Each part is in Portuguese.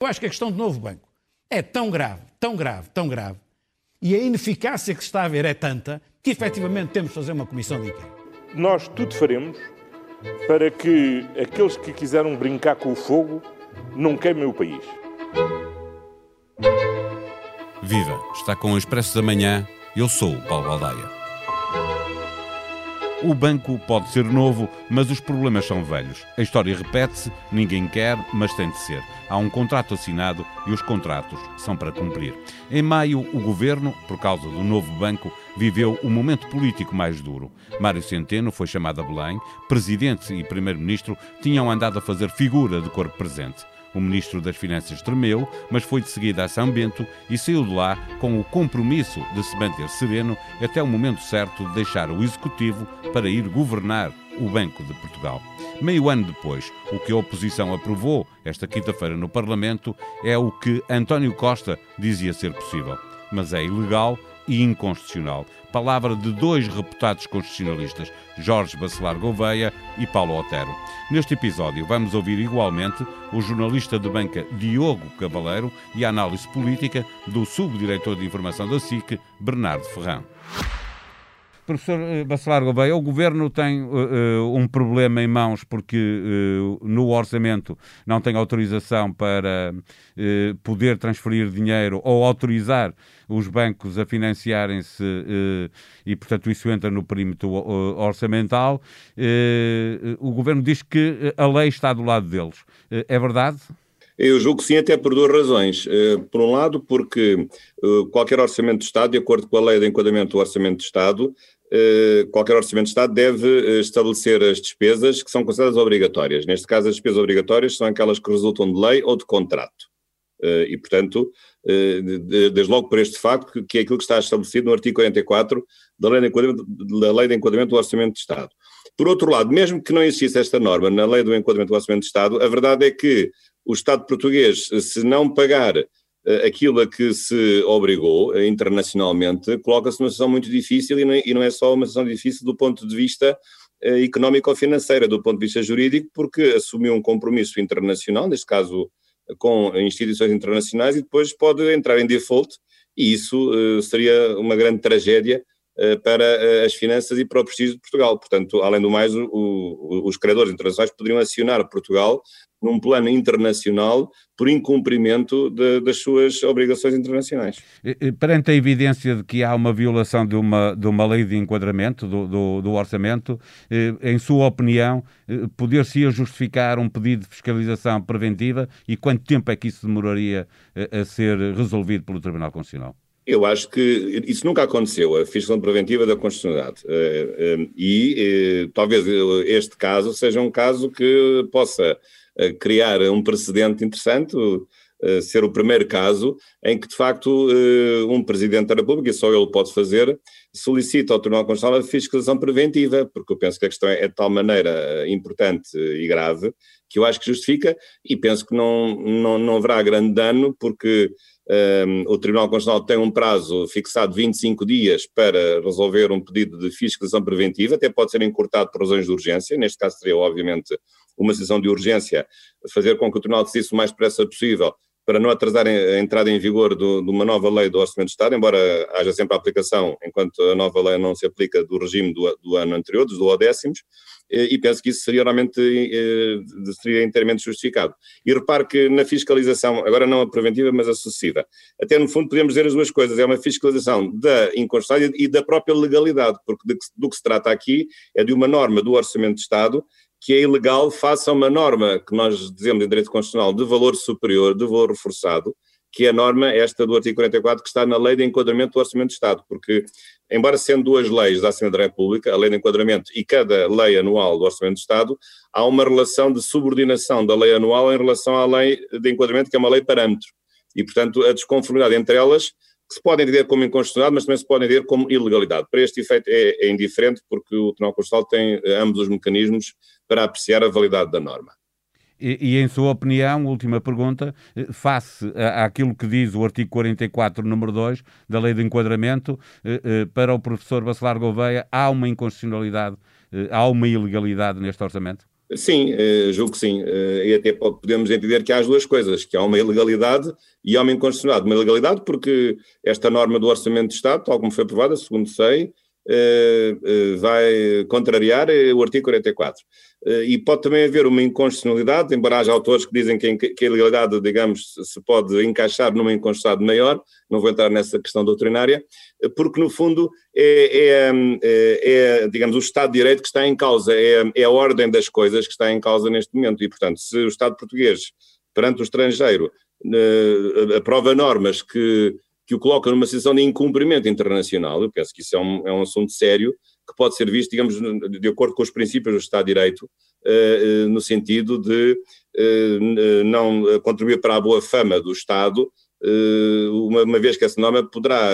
Eu acho que a questão do novo banco é tão grave, tão grave, tão grave, e a ineficácia que se está a ver é tanta que efetivamente temos de fazer uma comissão de inquérito. Nós tudo faremos para que aqueles que quiseram brincar com o fogo não queimem o país. Viva! Está com o Expresso da Manhã. Eu sou o Paulo Baldaia. O banco pode ser novo, mas os problemas são velhos. A história repete-se, ninguém quer, mas tem de ser. Há um contrato assinado e os contratos são para cumprir. Em maio, o governo, por causa do novo banco, viveu o momento político mais duro. Mário Centeno foi chamado a Belém, presidente e primeiro-ministro tinham andado a fazer figura de corpo presente. O ministro das Finanças tremeu, mas foi de seguida a São Bento e saiu de lá com o compromisso de se manter sereno até o momento certo de deixar o executivo para ir governar o Banco de Portugal. Meio ano depois, o que a oposição aprovou esta quinta-feira no Parlamento é o que António Costa dizia ser possível. Mas é ilegal e inconstitucional. Palavra de dois reputados constitucionalistas, Jorge Bacelar Gouveia e Paulo Otero. Neste episódio vamos ouvir igualmente o jornalista de banca Diogo Cavaleiro e a análise política do subdiretor de informação da SIC, Bernardo Ferrão. Professor eh, Bacelar Gouveia, o Governo tem uh, um problema em mãos porque uh, no orçamento não tem autorização para uh, poder transferir dinheiro ou autorizar os bancos a financiarem-se e, portanto, isso entra no perímetro orçamental. o Governo diz que a lei está do lado deles. é verdade? Eu julgo que sim, até por duas razões. Por um lado, porque qualquer orçamento de Estado, de acordo com a lei de enquadramento do orçamento de Estado, qualquer orçamento de Estado deve eh, estabelecer as despesas que são consideradas obrigatórias. Neste caso, as despesas obrigatórias são aquelas que resultam de lei ou de contrato. Eh, e, portanto, desde logo por este facto, que é aquilo que está estabelecido no artigo 44 da lei de enquadramento, da lei de enquadramento do Orçamento de Estado. Por outro lado, mesmo que não existisse esta norma na lei do enquadramento do Orçamento de Estado, a verdade é que o Estado português, se não pagar eh, aquilo a que se obrigou eh, internacionalmente, coloca-se numa situação muito difícil é, e não é só uma situação difícil do ponto de vista eh, económico-financeiro, do ponto de vista jurídico, porque assumiu um compromisso internacional, neste caso com instituições internacionais, e depois pode entrar em default, e isso seria uma grande tragédia para as finanças e para o prestígio de Portugal. Portanto, além do mais, o, o, os credores internacionais poderiam acionar Portugal num plano internacional por incumprimento de, das suas obrigações internacionais. Perante a evidência de que há uma violação de uma, de uma lei de enquadramento do, do, do orçamento, eh, em sua opinião, eh, poder-se justificar um pedido de fiscalização preventiva e quanto tempo é que isso demoraria a ser resolvido pelo Tribunal Constitucional? Eu acho que isso nunca aconteceu, a fiscalização preventiva da constitucionalidade. Eh, e talvez este caso seja um caso que possa criar um precedente interessante, ser o primeiro caso em que, de facto, eh, um Presidente da República, e só ele pode fazer, solicita ao Tribunal Constitucional a fiscalização preventiva, porque eu penso que a questão é de tal maneira eh, importante e grave que eu acho que justifica e penso que não, não, não haverá grande dano, porque um, o Tribunal Constitucional tem um prazo fixado de 25 dias para resolver um pedido de fiscalização preventiva, até pode ser encurtado por razões de urgência, neste caso seria obviamente uma sessão de urgência, fazer com que o Tribunal decidisse o mais depressa possível para não atrasar a entrada em vigor do, de uma nova lei do Orçamento de Estado, embora haja sempre a aplicação, enquanto a nova lei não se aplica do regime do, do ano anterior, dos duodécimos, e penso que isso seria realmente eh, seria inteiramente justificado. E repare que na fiscalização, agora não a preventiva, mas a sucessiva, até no fundo podemos dizer as duas coisas, é uma fiscalização da inconstitucionalidade e da própria legalidade, porque do que se trata aqui é de uma norma do Orçamento de Estado que é ilegal faça uma norma que nós dizemos em direito constitucional de valor superior, de valor reforçado, que é a norma esta do artigo 44 que está na lei de enquadramento do Orçamento de Estado, porque, embora sendo duas leis da Assembleia da República, a lei de enquadramento e cada lei anual do Orçamento de Estado, há uma relação de subordinação da lei anual em relação à lei de enquadramento, que é uma lei parâmetro. E, portanto, a desconformidade entre elas que se podem entender como inconstitucionalidade, mas também se podem entender como ilegalidade. Para este efeito é, é indiferente, porque o Tribunal Constitucional tem eh, ambos os mecanismos para apreciar a validade da norma. E, e, em sua opinião, última pergunta, eh, face àquilo que diz o artigo 44, número 2 da Lei de Enquadramento, eh, para o professor Bacelar Gouveia, há uma inconstitucionalidade, há uma ilegalidade neste orçamento? Sim, julgo que sim. E até podemos entender que há as duas coisas, que há uma ilegalidade e há uma inconstitucionalidade. Uma ilegalidade porque esta norma do Orçamento de Estado, tal como foi aprovada, segundo sei, eh, eh, vai contrariar o artigo 44. Eh, e pode também haver uma inconstitucionalidade, embora haja autores que dizem que a ilegalidade, digamos, se pode encaixar numa inconstitucionalidade maior, não vou entrar nessa questão doutrinária, porque no fundo é, é, é, é digamos, o Estado de Direito que está em causa, é, é a ordem das coisas que está em causa neste momento. E, portanto, se o Estado português, perante o estrangeiro, aprova normas que que o coloca numa situação de incumprimento internacional. Eu penso que isso é um, é um assunto sério que pode ser visto, digamos, de acordo com os princípios do Estado de Direito, uh, no sentido de uh, não contribuir para a boa fama do Estado, uma, uma, vez que essa norma poderá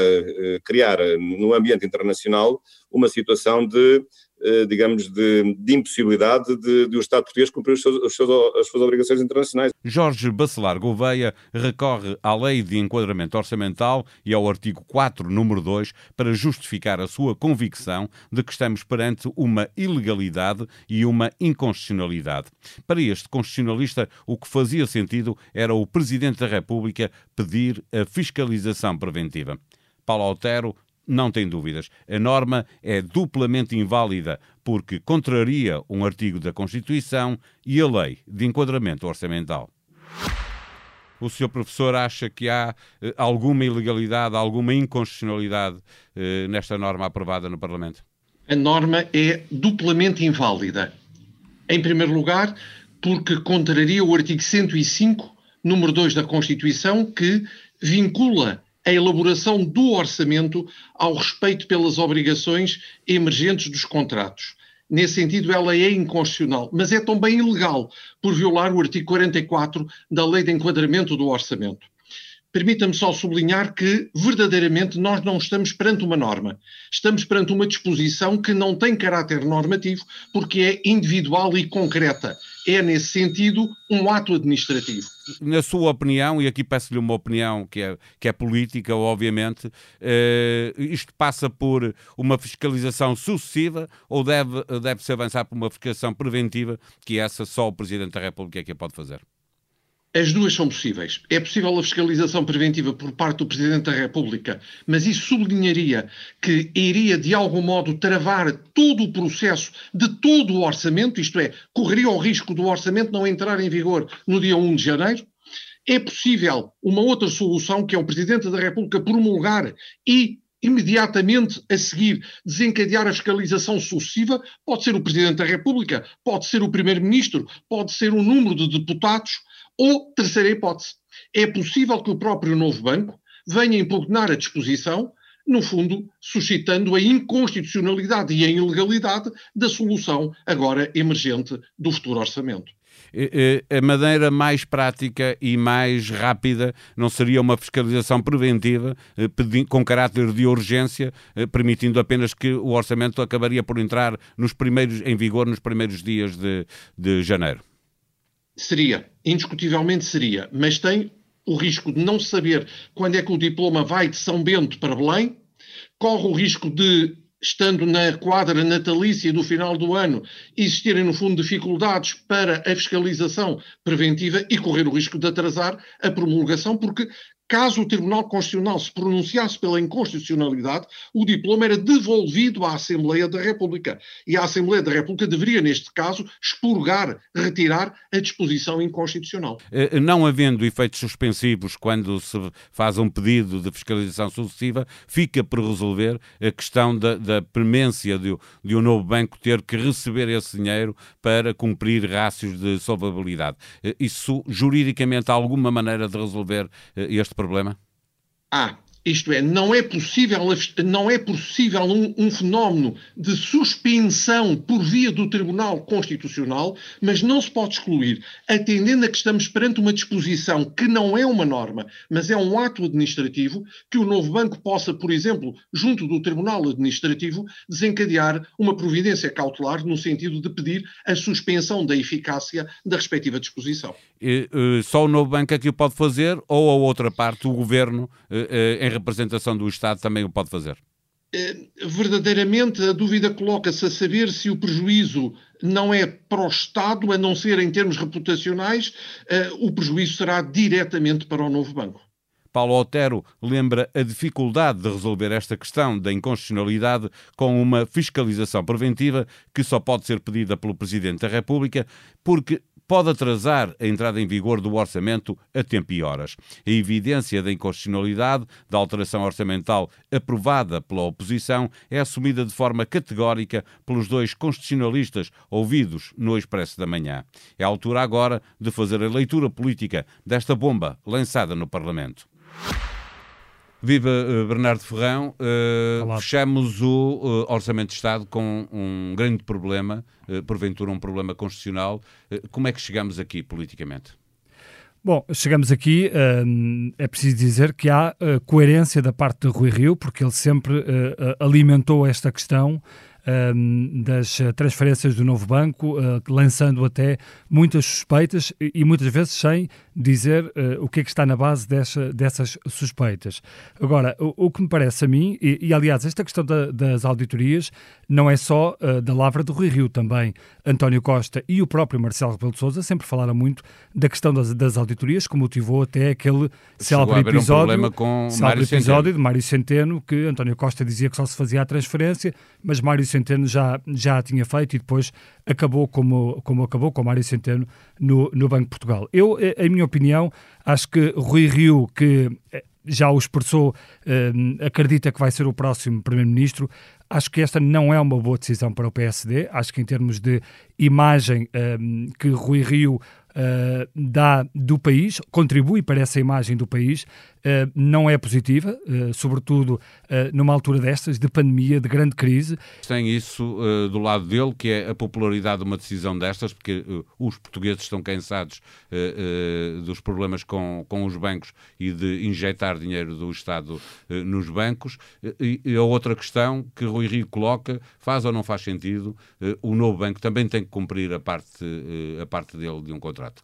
criar no ambiente internacional uma situação de eh, digamos, de, de impossibilidade de, de, o Estado português cumprir os seus, os seus, as suas obrigações internacionais. Jorge Bacelar Gouveia recorre à Lei de Enquadramento Orçamental e ao artigo 4, número 2, para justificar a sua convicção de que estamos perante uma ilegalidade e uma inconstitucionalidade. Para este constitucionalista, o que fazia sentido era o Presidente da República pedir a fiscalização preventiva. Paulo Altero não tem dúvidas. A norma é duplamente inválida porque contraria um artigo da Constituição e a lei de enquadramento orçamental. O senhor professor acha que há eh, alguma ilegalidade, alguma inconstitucionalidade eh, nesta norma aprovada no Parlamento? A norma é duplamente inválida. Em primeiro lugar, porque contraria o artigo 105, número 2 da Constituição, que vincula a elaboração do orçamento ao respeito pelas obrigações emergentes dos contratos. Nesse sentido, ela é inconstitucional, mas é também ilegal por violar o artigo 44 da Lei de Enquadramento do Orçamento. Permita-me só sublinhar que, verdadeiramente, nós não estamos perante uma norma. Estamos perante uma disposição que não tem caráter normativo, porque é individual e concreta. É, nesse sentido, um ato administrativo. Na sua opinião, e aqui peço-lhe uma opinião que é, que é política, obviamente, eh, isto passa por uma fiscalização sucessiva ou deve, deve-se avançar por uma fiscalização preventiva, que essa só o Presidente da República é que a pode fazer? As duas são possíveis. É possível a fiscalização preventiva por parte do Presidente da República, mas isso sublinharia que iria, de algum modo, travar todo o processo de todo o orçamento, isto é, correria o risco do orçamento não entrar em vigor no dia 1 de janeiro. É possível uma outra solução, que é o Presidente da República promulgar e imediatamente a seguir desencadear a fiscalização sucessiva, pode ser o Presidente da República, pode ser o Primeiro-Ministro, pode ser um número de deputados ou, terceira hipótese, é possível que o próprio novo banco venha impugnar a disposição, no fundo, suscitando a inconstitucionalidade e a ilegalidade da solução agora emergente do futuro orçamento. A maneira mais prática e mais rápida não seria uma fiscalização preventiva eh, com caráter de urgência, eh, permitindo apenas que o orçamento acabaria por entrar nos primeiros, em vigor nos primeiros dias de, de janeiro? Seria, indiscutivelmente seria, mas tem o risco de não saber quando é que o diploma vai de São Bento para Belém, corre o risco de, estando na quadra natalícia do final do ano, existirem, no fundo, dificuldades para a fiscalização preventiva e correr o risco de atrasar a promulgação, porque Caso o Tribunal Constitucional se pronunciasse pela inconstitucionalidade, o diploma era devolvido à Assembleia da República. E a Assembleia da República deveria, neste caso, expurgar, retirar a disposição inconstitucional. Eh, não havendo efeitos suspensivos quando se faz um pedido de fiscalização sucessiva, fica por resolver a questão da, da premência de, de um novo banco ter que receber esse dinheiro para cumprir rácios de solvabilidade. Eh, isso, juridicamente, há alguma maneira de resolver eh, este este problema? Ah, isto é, não é possível, não é possível um, um, fenómeno de suspensão por via do Tribunal Constitucional, mas não se pode excluir, atendendo a que estamos perante uma disposição que não é uma norma, mas é um ato administrativo, que o novo banco possa, por exemplo, junto do Tribunal Administrativo, desencadear uma providência cautelar no sentido de pedir a suspensão da eficácia da respectiva disposição. E, uh, só o novo banco é que o pode fazer, ou a outra parte, o governo, uh, uh, em representação do Estado também o pode fazer? Eh, verdadeiramente a dúvida coloca-se a saber se o prejuízo não é para o Estado, a não ser em termos reputacionais, uh, o prejuízo será diretamente para o novo banco. Paulo Otero lembra a dificuldade de resolver esta questão da inconstitucionalidade com uma fiscalização preventiva que só pode ser pedida pelo Presidente da República, porque pode atrasar a entrada em vigor do orçamento a tempo e horas. A evidência da inconstitucionalidade da alteração orçamental aprovada pela oposição é assumida de forma categórica pelos dois constitucionalistas ouvidos no Expresso da Manhã. É a altura agora de fazer a leitura política desta bomba lançada no Parlamento. Viva uh, Bernardo Ferrão. Uh, fechamos o uh, Orçamento de Estado com um grande problema, porventura um problema constitucional. como é que chegamos aqui politicamente? Bom, chegamos aqui, é preciso dizer que há coerência da parte de Rui Rio, porque ele sempre alimentou esta questão um, das transferências do novo banco, uh, lançando até muitas suspeitas e, e muitas vezes sem dizer uh, o que é que está na base dessa, dessas suspeitas. Agora, o, o, que me parece a mim, e, e aliás, esta questão da, das auditorias não é só uh, da lavra do Rui Rio, também António Costa e o próprio Marcelo Rebelo de Sousa sempre falaram muito da questão das, das auditorias, que motivou até aquele célebre episódio, um episódio de Mário Centeno, que António Costa dizia que só se fazia a transferência, mas Mário Centeno já, já a tinha feito e depois acabou como, como acabou com Mário Centeno no, no Banco de Portugal. Eu, eh, em minha opinião, acho que Rui Rio, que eh, já o expressou, eh, acredita que vai ser o próximo Primeiro-Ministro. Acho que esta não é uma boa decisão para o PSD. Acho que, em termos de imagem que Rui Rio uh, dá do país, contribui para essa imagem do país, uh, não é positiva, uh, sobretudo numa altura destas, de pandemia, de grande crise. Tem isso do lado dele, que é a popularidade de uma decisão destas, porque os portugueses estão cansados dos problemas com, com os bancos e de injetar dinheiro do Estado nos bancos. E, e a outra questão que Rui Rio coloca, faz ou não faz sentido, o novo banco também tem que cumprir a parte, a parte dele de um contrato.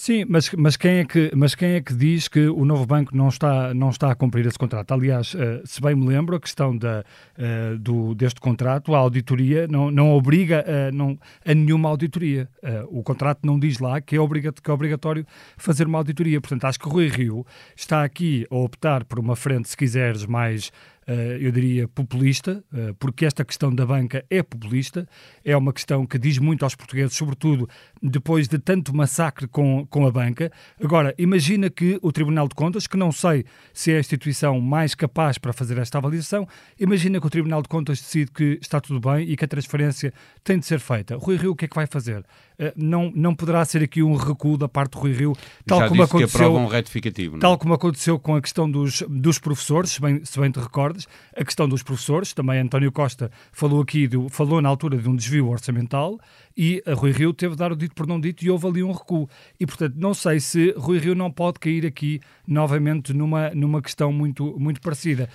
Sim, mas, mas, quem é que, mas quem é que diz que o novo banco não está, não está a cumprir esse contrato? Aliás, uh, se bem me lembro, a questão da, uh, do, deste contrato, a auditoria não, não obriga a, não, a nenhuma auditoria. Uh, o contrato não diz lá que é, obriga, que é obrigatório fazer uma auditoria. Portanto, acho que o Rui Rio está aqui a optar por uma frente, se quiseres, mais eh, eu diria, populista, eh, porque esta questão da banca é populista, é uma questão que diz muito aos portugueses, sobretudo depois de tanto massacre com, com a banca. Agora, imagina que o Tribunal de Contas, que não sei se é a instituição mais capaz para fazer esta avaliação, imagina que o Tribunal de Contas decide que está tudo bem e que a transferência tem de ser feita. Rui Rio, o que é que vai fazer? Eh, não, não poderá ser aqui um recuo da parte do Rui Rio, tal Já como aconteceu. um retificativo, não? É? Tal como aconteceu com a questão dos, dos professores, se bem, se bem te recordas, a questão dos professores, também António Costa falou aqui, do, falou na altura de um desvio orçamental e a Rui Rio teve de dar o dito por não dito e houve ali um recuo. E portanto, não sei se Rui Rio não pode cair aqui novamente numa, numa questão muito, muito parecida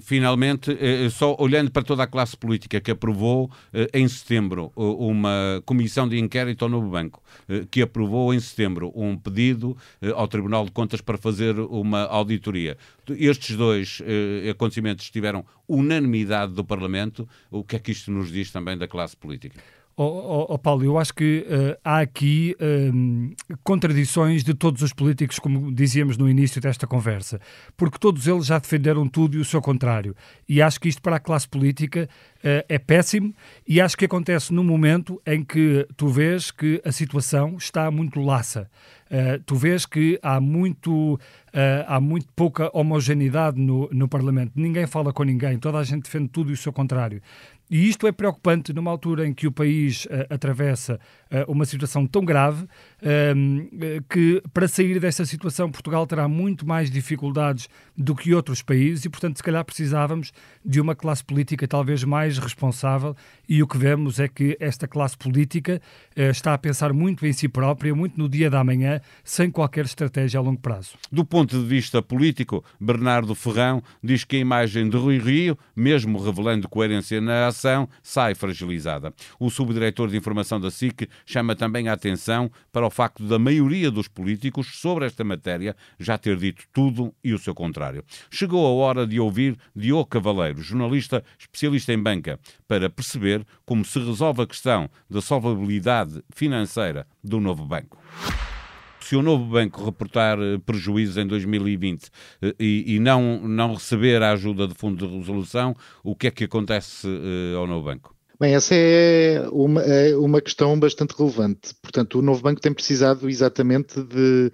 finalmente, eh, eh, só olhando para toda a classe política que aprovou eh, em setembro uma comissão de inquérito ao novo banco, que aprovou em setembro um pedido ao Tribunal de Contas para fazer uma auditoria. Estes dois acontecimentos tiveram unanimidade do Parlamento. O que é que isto nos diz também da classe política? Oh, oh, oh, Paulo, eu acho que uh, há aqui uh, contradições de todos os políticos, como dizíamos no início desta conversa, porque todos eles já defenderam tudo e o seu contrário. E acho que isto para a classe política uh, é péssimo e acho que acontece no momento em que tu vês que a situação está muito laça. tu vês que há muito, há muito pouca homogeneidade no, no Parlamento. Ninguém fala com ninguém, toda a gente defende tudo e o seu contrário. E isto é preocupante numa altura em que o país uh, atravessa uh, uma situação tão grave que, para sair dessa situação, Portugal terá muito mais dificuldades do que outros países e, portanto, se calhar precisávamos de uma classe política talvez mais responsável. E o que vemos é que esta classe política está a pensar muito em si própria, muito no dia da manhã, sem qualquer estratégia a longo prazo. Do ponto de vista político, Bernardo Ferrão diz que a imagem de Rui Rio, mesmo revelando coerência na ação, sai fragilizada. O subdiretor de informação da SIC chama também a atenção para o facto da maioria dos políticos sobre esta matéria já ter dito tudo e o seu contrário. Chegou a hora de ouvir Diogo Cavaleiro, jornalista especialista em banca, para perceber como se resolve a questão da solvabilidade financeira do novo banco se o novo banco reportar eh, prejuízos em 2020 eh, e, e, não, não receber a ajuda do Fundo de Resolução, o que é que acontece uh, ao novo banco? Bem, essa é uma, é uma questão bastante relevante. Portanto, o novo banco tem precisado exatamente de,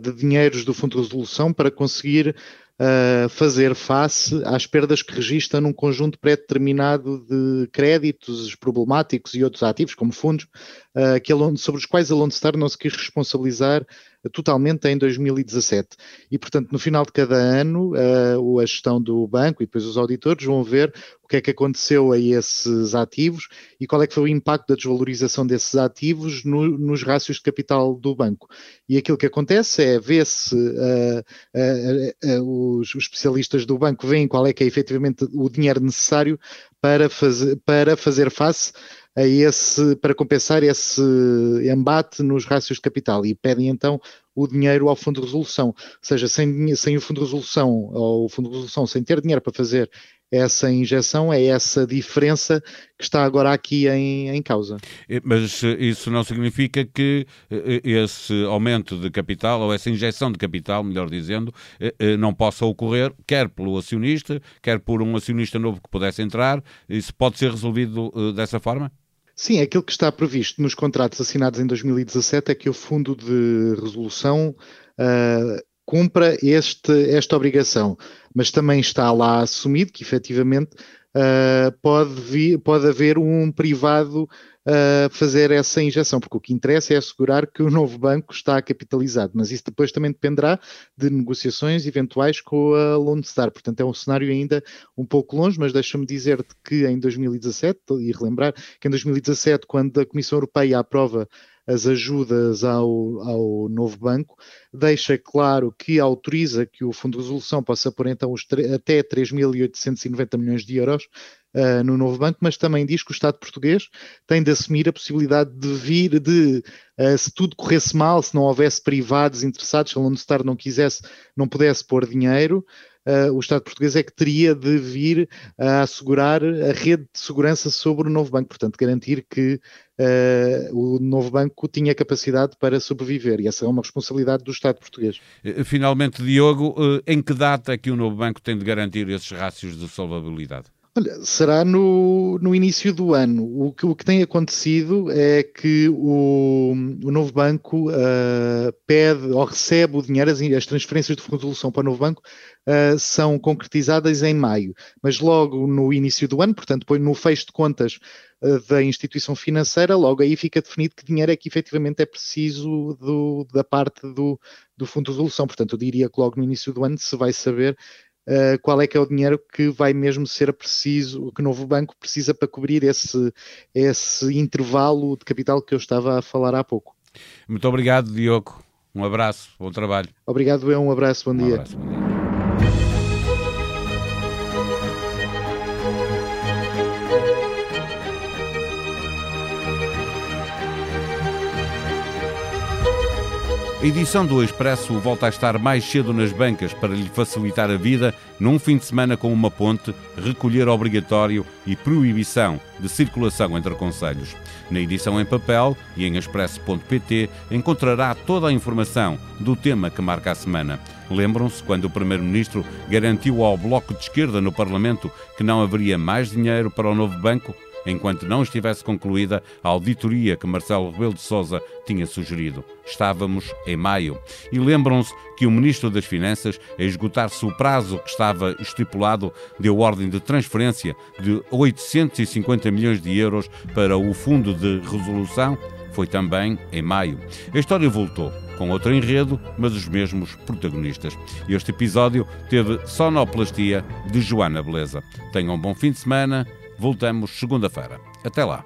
de dinheiros do Fundo de Resolução para conseguir uh, fazer face às perdas que registra num conjunto pré-determinado de créditos problemáticos e outros ativos, como fundos, uh, que sobre os quais a Lone Star não se quis responsabilizar totalmente em 2017. E, portanto, no final de cada ano, uh, a gestão do banco e depois os auditores vão ver o que é que aconteceu a esses ativos e qual é que foi o impacto da desvalorização desses ativos no, nos rácios de capital do banco. E aquilo que acontece é ver-se uh, uh, os, os especialistas do banco veem qual é que é efetivamente o dinheiro necessário para fazer, para fazer face a esse, para compensar esse embate nos rácios de capital e pedem então o dinheiro ao Fundo de Resolução. Ou seja, sem, sem o Fundo de Resolução, ou o Fundo de Resolução sem ter dinheiro para fazer essa injeção, é essa diferença que está agora aqui em, em causa. Mas isso não significa que eh, esse aumento de capital, ou essa injeção de capital, melhor dizendo, eh, eh, não possa ocorrer, quer pelo acionista, quer por um acionista novo que pudesse entrar. Isso pode ser resolvido dessa forma? Sim, aquilo que está previsto nos contratos assinados em 2017 é que o Fundo de Resolução uh, cumpra este, esta obrigação, mas também está lá assumido que efetivamente uh, pode, vir, pode haver um privado a fazer essa injeção, porque o que interessa é assegurar que o novo banco está capitalizado, mas isso depois também dependerá de negociações eventuais com a Lone Star, portanto é um cenário ainda um pouco longe, mas deixa-me dizer-te que em 2017, e relembrar que em 2017, quando a Comissão Europeia aprova as ajudas ao, ao novo banco, deixa claro que autoriza que o Fundo de Resolução possa pôr então os até 3.890 milhões de euros uh, no novo banco, mas também diz que o Estado português tem de assumir a possibilidade de vir, de uh, se tudo corresse mal, se não houvesse privados interessados, se a Lone não quisesse, não pudesse pôr dinheiro, Uh, o Estado português é que teria de vir a assegurar a rede de segurança sobre o novo banco, portanto, garantir que o novo banco tinha capacidade para sobreviver, e essa é uma responsabilidade do Estado português. Finalmente, Diogo, em que data é que o novo banco tem de garantir esses rácios de solvabilidade? Olha, será no, no início do ano. O que, o que tem acontecido é que o, o novo banco uh, pede ou recebe o dinheiro, as, as, transferências de resolução para o novo banco uh, são concretizadas em maio. Mas logo no início do ano, portanto, no fecho de contas uh, da instituição financeira, logo aí fica definido que dinheiro é que efetivamente é preciso do, da parte do, do fundo de resolução. Portanto, eu diria que logo no início do ano se vai saber uh, qual é que é o dinheiro que vai mesmo ser preciso, que o novo banco precisa para cobrir esse, esse intervalo de capital que eu estava a falar há pouco. Muito obrigado, Diogo. Um abraço, bom trabalho. Obrigado, eu. Um abraço, bom um dia. Abraço, bom dia. A edição do Expresso volta a estar mais cedo nas bancas para lhe facilitar a vida num fim de semana com uma ponte, recolher obrigatório e proibição de circulação entre conselhos. Na edição em papel e em expresso.pt encontrará toda a informação do tema que marca a semana. Lembram-se quando o Primeiro-Ministro garantiu ao Bloco de Esquerda no Parlamento que não haveria mais dinheiro para o novo banco? Enquanto não estivesse concluída a auditoria que Marcelo Rebelo de Sousa tinha sugerido. Estávamos em maio. E lembram-se que o Ministro das Finanças, a esgotar-se o prazo que estava estipulado, deu ordem de transferência de 850 milhões de euros para o Fundo de Resolução? Foi também em maio. A história voltou com outro enredo, mas os mesmos protagonistas. Este episódio teve sonoplastia de Joana Beleza. Tenham um bom fim de semana Voltamos segunda-feira. Até lá.